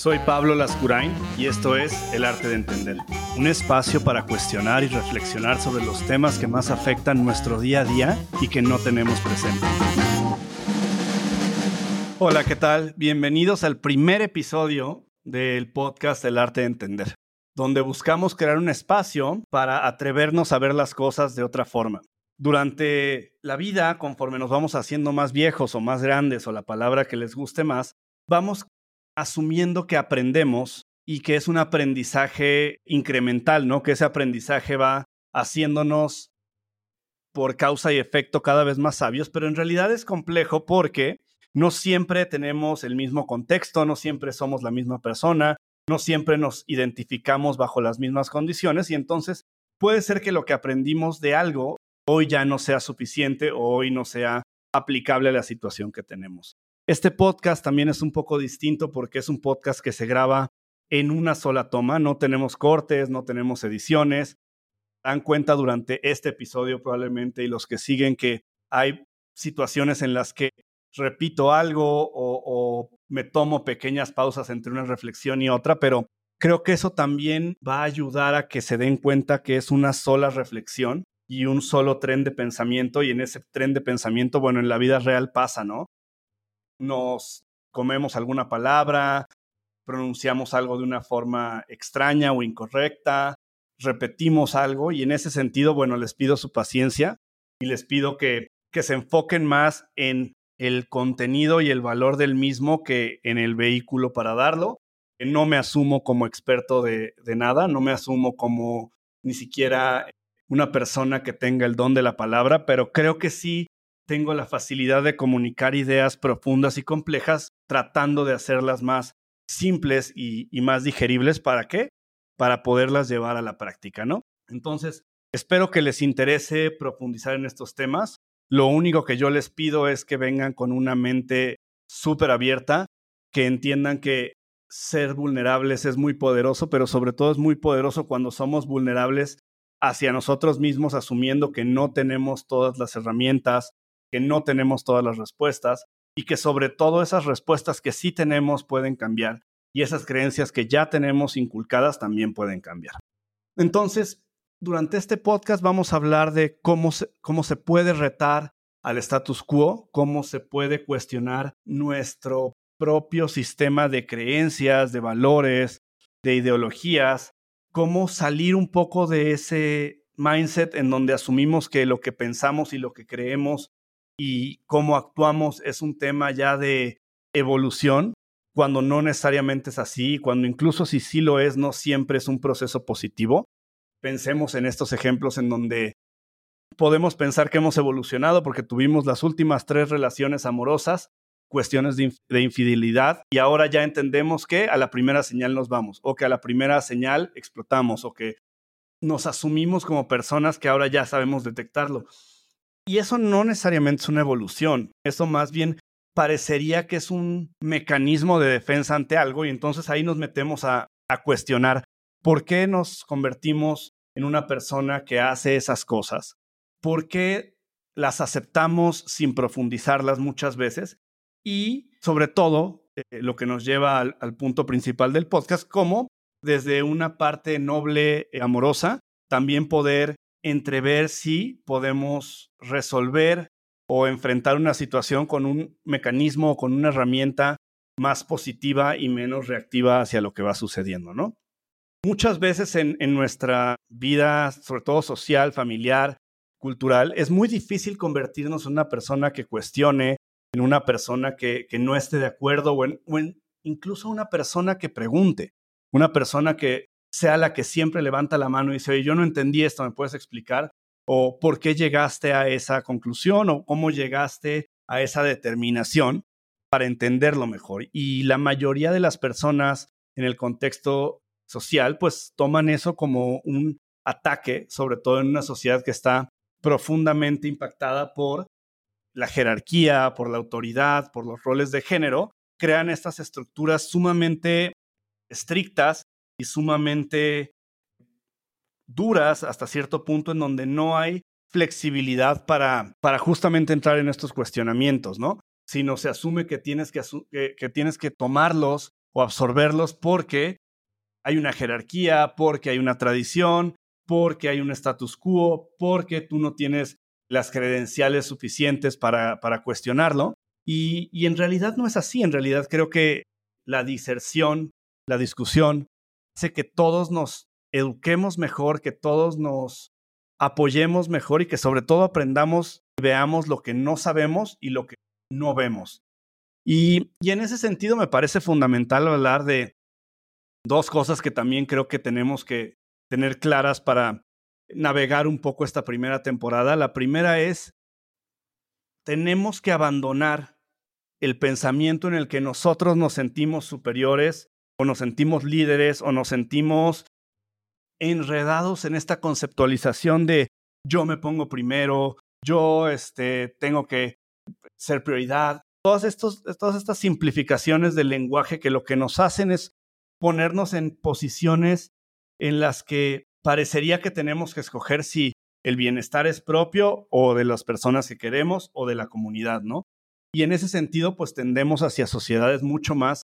Soy Pablo Lascurain y esto es El Arte de Entender, un espacio para cuestionar y reflexionar sobre los temas que más afectan nuestro día a día y que no tenemos presente. Hola, ¿qué tal? Bienvenidos al primer episodio del podcast El Arte de Entender, donde buscamos crear un espacio para atrevernos a ver las cosas de otra forma. Durante la vida, conforme nos vamos haciendo más viejos o más grandes o la palabra que les guste más, vamos asumiendo que aprendemos y que es un aprendizaje incremental, ¿no? Que ese aprendizaje va haciéndonos por causa y efecto cada vez más sabios, pero en realidad es complejo porque no siempre tenemos el mismo contexto, no siempre somos la misma persona, no siempre nos identificamos bajo las mismas condiciones y entonces puede ser que lo que aprendimos de algo hoy ya no sea suficiente o hoy no sea aplicable a la situación que tenemos. Este podcast también es un poco distinto porque es un podcast que se graba en una sola toma, no tenemos cortes, no tenemos ediciones. Dan cuenta durante este episodio probablemente y los que siguen que hay situaciones en las que repito algo o, o me tomo pequeñas pausas entre una reflexión y otra, pero creo que eso también va a ayudar a que se den cuenta que es una sola reflexión y un solo tren de pensamiento y en ese tren de pensamiento, bueno, en la vida real pasa, ¿no? nos comemos alguna palabra, pronunciamos algo de una forma extraña o incorrecta, repetimos algo y en ese sentido, bueno, les pido su paciencia y les pido que, que se enfoquen más en el contenido y el valor del mismo que en el vehículo para darlo. No me asumo como experto de, de nada, no me asumo como ni siquiera una persona que tenga el don de la palabra, pero creo que sí tengo la facilidad de comunicar ideas profundas y complejas, tratando de hacerlas más simples y, más digeribles. ¿Para qué? Para poderlas llevar a la práctica, ¿no? Entonces, espero que les interese profundizar en estos temas. Lo único que yo les pido es que vengan con una mente súper abierta, que entiendan que ser vulnerables es muy poderoso, pero sobre todo es muy poderoso cuando somos vulnerables hacia nosotros mismos, asumiendo que no tenemos todas las herramientas, que no tenemos todas las respuestas y que sobre todo esas respuestas que sí tenemos pueden cambiar y esas creencias que ya tenemos inculcadas también pueden cambiar. Entonces, durante este podcast vamos a hablar de cómo se, cómo se puede retar al status quo, cómo se puede cuestionar nuestro propio sistema de creencias, de valores, de ideologías, cómo salir un poco de ese mindset en donde asumimos que lo que pensamos y lo que creemos y cómo actuamos es un tema ya de evolución, cuando no necesariamente es así, cuando incluso si sí lo es, no siempre es un proceso positivo. Pensemos en estos ejemplos en donde podemos pensar que hemos evolucionado porque tuvimos las últimas tres relaciones amorosas, cuestiones de, de, infidelidad, y ahora ya entendemos que a la primera señal nos vamos, o que a la primera señal explotamos, o que nos asumimos como personas que ahora ya sabemos detectarlo. Y eso no necesariamente es una evolución, eso más bien parecería que es un mecanismo de defensa ante algo y entonces ahí nos metemos a, cuestionar por qué nos convertimos en una persona que hace esas cosas, por qué las aceptamos sin profundizarlas muchas veces y sobre todo eh, lo que nos lleva al, punto principal del podcast, como desde una parte noble, y amorosa, también poder entrever si podemos resolver o enfrentar una situación con un mecanismo o con una herramienta más positiva y menos reactiva hacia lo que va sucediendo, ¿no? Muchas veces en, nuestra vida, sobre todo social, familiar, cultural, es muy difícil convertirnos en una persona que cuestione, en una persona que, no esté de acuerdo o en, incluso una persona que pregunte, una persona que sea la que siempre levanta la mano y dice, oye, yo no entendí esto, ¿me puedes explicar? O por qué llegaste a esa conclusión o cómo llegaste a esa determinación para entenderlo mejor. Y la mayoría de las personas en el contexto social, pues toman eso como un ataque, sobre todo en una sociedad que está profundamente impactada por la jerarquía, por la autoridad, por los roles de género, crean estas estructuras sumamente estrictas y sumamente duras hasta cierto punto en donde no hay flexibilidad para, para justamente entrar en estos cuestionamientos, ¿no? sino se asume que tienes que, que tienes que tomarlos o absorberlos porque hay una jerarquía, porque hay una tradición, porque hay un status quo, porque tú no tienes las credenciales suficientes para, para cuestionarlo. Y, y, en realidad no es así. En realidad creo que la diserción, la discusión, hace que todos nos eduquemos mejor, que todos nos apoyemos mejor y que sobre todo aprendamos y veamos lo que no sabemos y lo que no vemos. Y, y en ese sentido me parece fundamental hablar de dos cosas que también creo que tenemos que tener claras para navegar un poco esta primera temporada. La primera es, tenemos que abandonar el pensamiento en el que nosotros nos sentimos superiores o nos sentimos líderes o nos sentimos enredados en esta conceptualización de yo me pongo primero, yo este, tengo que ser prioridad. Todas, estos, todas estas simplificaciones del lenguaje que lo que nos hacen es ponernos en posiciones en las que parecería que tenemos que escoger si el bienestar es propio o de las personas que queremos o de la comunidad, ¿no? Y en ese sentido, pues tendemos hacia sociedades mucho más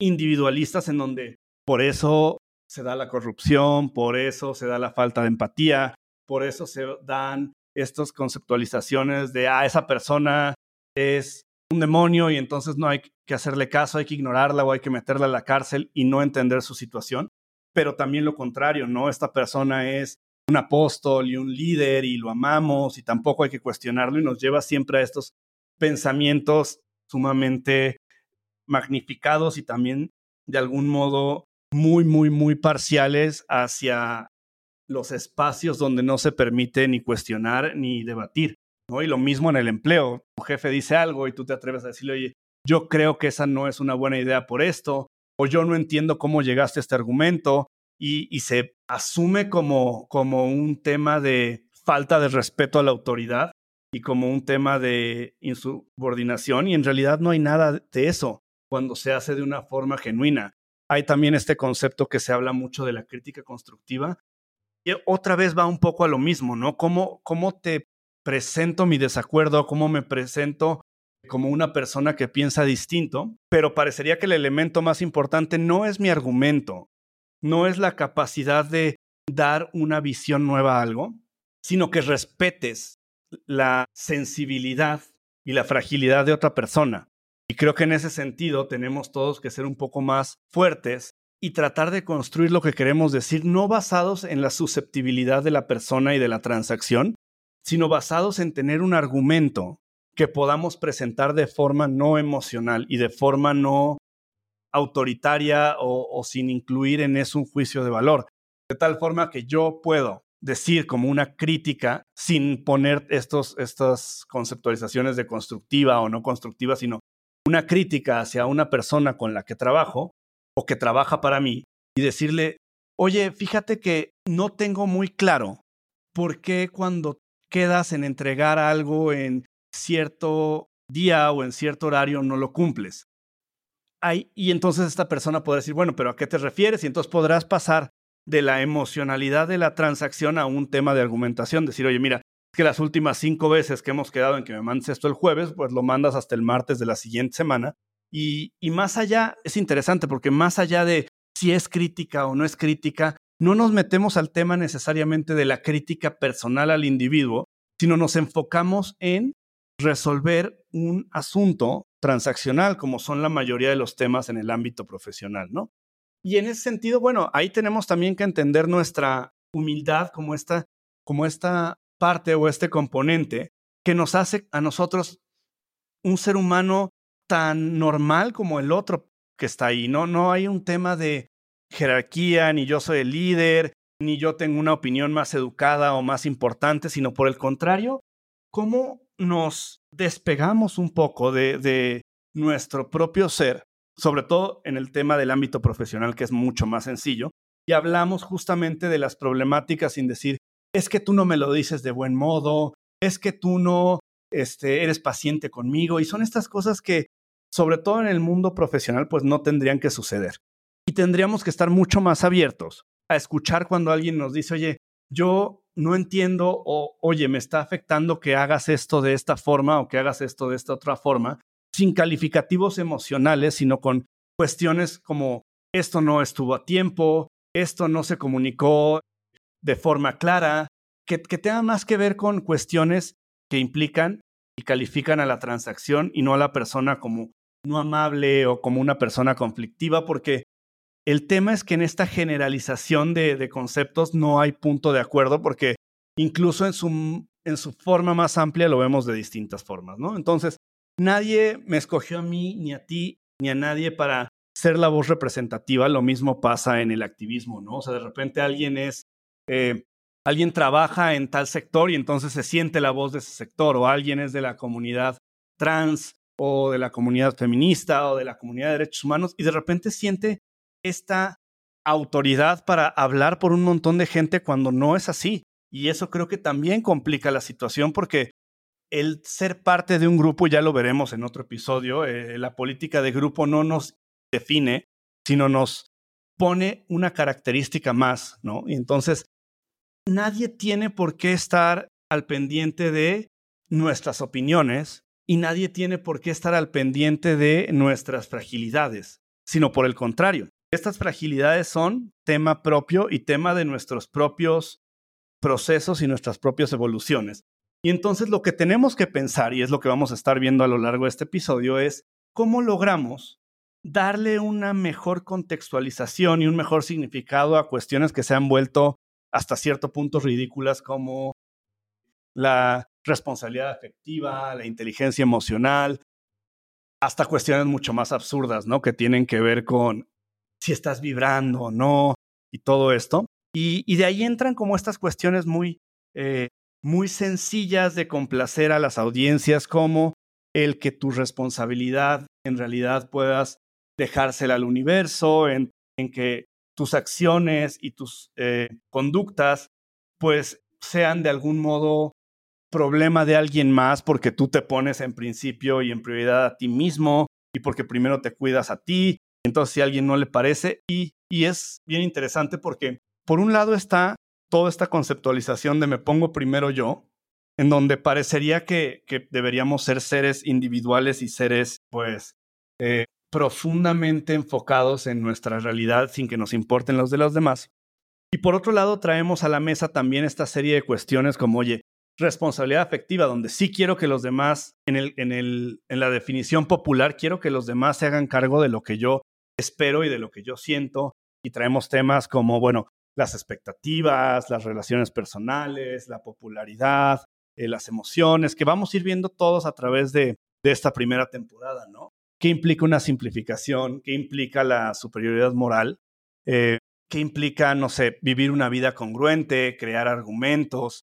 individualistas en donde por eso se da la corrupción, por eso se da la falta de empatía, por eso se dan estas conceptualizaciones de, ah, esa persona es un demonio y entonces no hay que hacerle caso, hay que ignorarla o hay que meterla a la cárcel y no entender su situación. Pero también lo contrario, ¿no? Esta persona es un apóstol y un líder y lo amamos y tampoco hay que cuestionarlo y nos lleva siempre a estos pensamientos sumamente magnificados y también de algún modo muy, muy, muy parciales hacia los espacios donde no se permite ni cuestionar ni debatir. ¿no? Y lo mismo en el empleo. Tu jefe dice algo y tú te atreves a decirle, oye, yo creo que esa no es una buena idea por esto, o yo no entiendo cómo llegaste a este argumento, y, se asume como, como un tema de falta de respeto a la autoridad y como un tema de insubordinación, y en realidad no hay nada de eso cuando se hace de una forma genuina. Hay también este concepto que se habla mucho de la crítica constructiva, y otra vez va un poco a lo mismo, ¿no? ¿Cómo, cómo te presento mi desacuerdo, cómo me presento como una persona que piensa distinto, pero parecería que el elemento más importante no es mi argumento, no es la capacidad de dar una visión nueva a algo, sino que respetes la sensibilidad y la fragilidad de otra persona. Y creo que en ese sentido tenemos todos que ser un poco más fuertes y tratar de construir lo que queremos decir, no basados en la susceptibilidad de la persona y de la transacción, sino basados en tener un argumento que podamos presentar de forma no emocional y de forma no autoritaria o, sin incluir en eso un juicio de valor. De tal forma que yo puedo decir como una crítica sin poner estos, estas conceptualizaciones de constructiva o no constructiva, sino una crítica hacia una persona con la que trabajo o que trabaja para mí y decirle, oye, fíjate que no tengo muy claro por qué cuando quedas en entregar algo en cierto día o en cierto horario no lo cumples. y entonces esta persona podrá decir, bueno, pero ¿a qué te refieres? Y entonces podrás pasar de la emocionalidad de la transacción a un tema de argumentación, decir, oye, mira, que las últimas cinco veces que hemos quedado en que me mandes esto el jueves, pues lo mandas hasta el martes de la siguiente semana. Y, y más allá, es interesante porque más allá de si es crítica o no es crítica, no nos metemos al tema necesariamente de la crítica personal al individuo, sino nos enfocamos en resolver un asunto transaccional, como son la mayoría de los temas en el ámbito profesional, ¿no? Y en ese sentido, bueno, ahí tenemos también que entender nuestra humildad como esta, como esta parte o este componente que nos hace a nosotros un ser humano tan normal como el otro que está ahí, ¿no? No hay un tema de jerarquía, ni yo soy el líder, ni yo tengo una opinión más educada o más importante, sino por el contrario, cómo nos despegamos un poco de, nuestro propio ser, sobre todo en el tema del ámbito profesional, que es mucho más sencillo, y hablamos justamente de las problemáticas sin decir, es que tú no me lo dices de buen modo, es que tú no este, eres paciente conmigo, y son estas cosas que, sobre todo en el mundo profesional, pues no tendrían que suceder. Y tendríamos que estar mucho más abiertos a escuchar cuando alguien nos dice, oye, yo no entiendo o, oye, me está afectando que hagas esto de esta forma o que hagas esto de esta otra forma, sin calificativos emocionales, sino con cuestiones como esto no estuvo a tiempo, esto no se comunicó de forma clara, que, que tenga más que ver con cuestiones que implican y califican a la transacción y no a la persona como no amable o como una persona conflictiva, porque el tema es que en esta generalización de, conceptos no hay punto de acuerdo, porque incluso en su, en su forma más amplia lo vemos de distintas formas, ¿no? Entonces, nadie me escogió a mí, ni a ti, ni a nadie para ser la voz representativa. Lo mismo pasa en el activismo, ¿no? O sea, de repente alguien es, eh, alguien trabaja en tal sector y entonces se siente la voz de ese sector, o alguien es de la comunidad trans o de la comunidad feminista o de la comunidad de derechos humanos y de repente siente esta autoridad para hablar por un montón de gente cuando no es así. Y eso creo que también complica la situación porque el ser parte de un grupo, ya lo veremos en otro episodio, eh, la política de grupo no nos define, sino nos pone una característica más, ¿no? Y entonces, nadie tiene por qué estar al pendiente de nuestras opiniones y nadie tiene por qué estar al pendiente de nuestras fragilidades, sino por el contrario. Estas fragilidades son tema propio y tema de nuestros propios procesos y nuestras propias evoluciones. Y entonces lo que tenemos que pensar, y es lo que vamos a estar viendo a lo largo de este episodio, es cómo logramos darle una mejor contextualización y un mejor significado a cuestiones que se han vuelto hasta cierto punto ridículas como la responsabilidad afectiva, la inteligencia emocional, hasta cuestiones mucho más absurdas, ¿no? Que tienen que ver con si estás vibrando o no y todo esto. Y, de ahí entran como estas cuestiones muy, eh, muy sencillas de complacer a las audiencias, como el que tu responsabilidad en realidad puedas dejársela al universo, en, que tus acciones y tus eh, conductas pues sean de algún modo problema de alguien más porque tú te pones en principio y en prioridad a ti mismo y porque primero te cuidas a ti. Entonces, si a alguien no le parece, y, y es bien interesante porque por un lado está toda esta conceptualización de me pongo primero yo, en donde parecería que, que deberíamos ser seres individuales y seres, pues, eh, profundamente enfocados en nuestra realidad sin que nos importen los de los demás. Y por otro lado, traemos a la mesa también esta serie de cuestiones como, oye, responsabilidad afectiva, donde sí quiero que los demás, en, el, en, el, en la definición popular, quiero que los demás se hagan cargo de lo que yo espero y de lo que yo siento. Y traemos temas como, bueno, las expectativas, las relaciones personales, la popularidad, eh, las emociones, que vamos a ir viendo todos a través de, esta primera temporada, ¿no? ¿Qué implica una simplificación? ¿Qué implica la superioridad moral? Eh, ¿Qué implica, no sé, vivir una vida congruente, crear argumentos,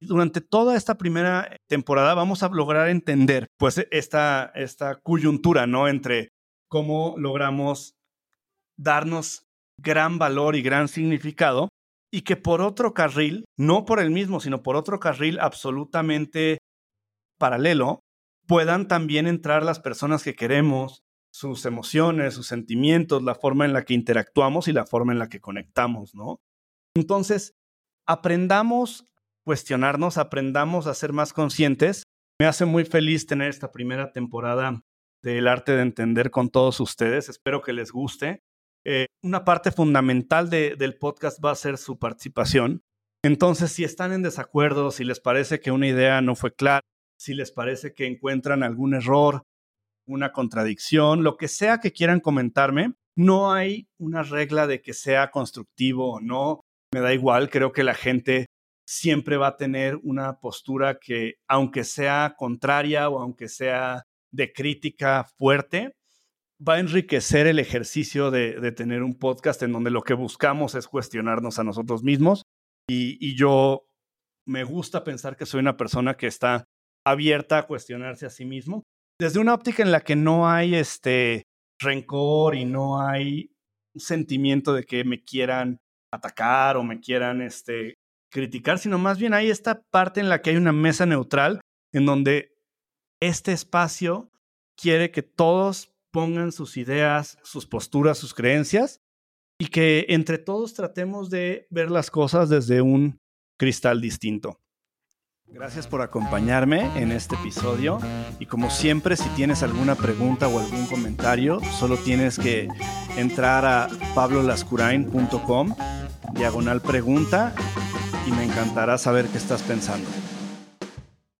durante toda esta primera temporada vamos a lograr entender pues esta, esta coyuntura, ¿no? Entre cómo logramos darnos gran valor y gran significado y que por otro carril, no por el mismo, sino por otro carril absolutamente paralelo, puedan también entrar las personas que queremos, sus emociones, sus sentimientos, la forma en la que interactuamos y la forma en la que conectamos, ¿no? Entonces, aprendamos cuestionarnos, aprendamos a ser más conscientes. Me hace muy feliz tener esta primera temporada del arte de entender con todos ustedes. Espero que les guste. Eh, una parte fundamental del podcast va a ser su participación. Entonces, si están en desacuerdo, si les parece que una idea no fue clara, si les parece que encuentran algún error, una contradicción, lo que sea que quieran comentarme, no hay una regla de que sea constructivo o no. Me da igual, creo que la gente siempre va a tener una postura que, aunque sea contraria o aunque sea de crítica fuerte, va a enriquecer el ejercicio de, tener un podcast en donde lo que buscamos es cuestionarnos a nosotros mismos. Y, yo me gusta pensar que soy una persona que está abierta a cuestionarse a sí mismo, desde una óptica en la que no hay este rencor y no hay sentimiento de que me quieran atacar o me quieran este, criticar, sino más bien hay esta parte en la que hay una mesa neutral en donde este espacio quiere que todos pongan sus ideas, sus posturas, sus creencias y que entre todos tratemos de ver las cosas desde un cristal distinto. Gracias por acompañarme en este episodio y como siempre si tienes alguna pregunta o algún comentario solo tienes que entrar a pablolascurain.com diagonal pregunta y me encantará saber qué estás pensando.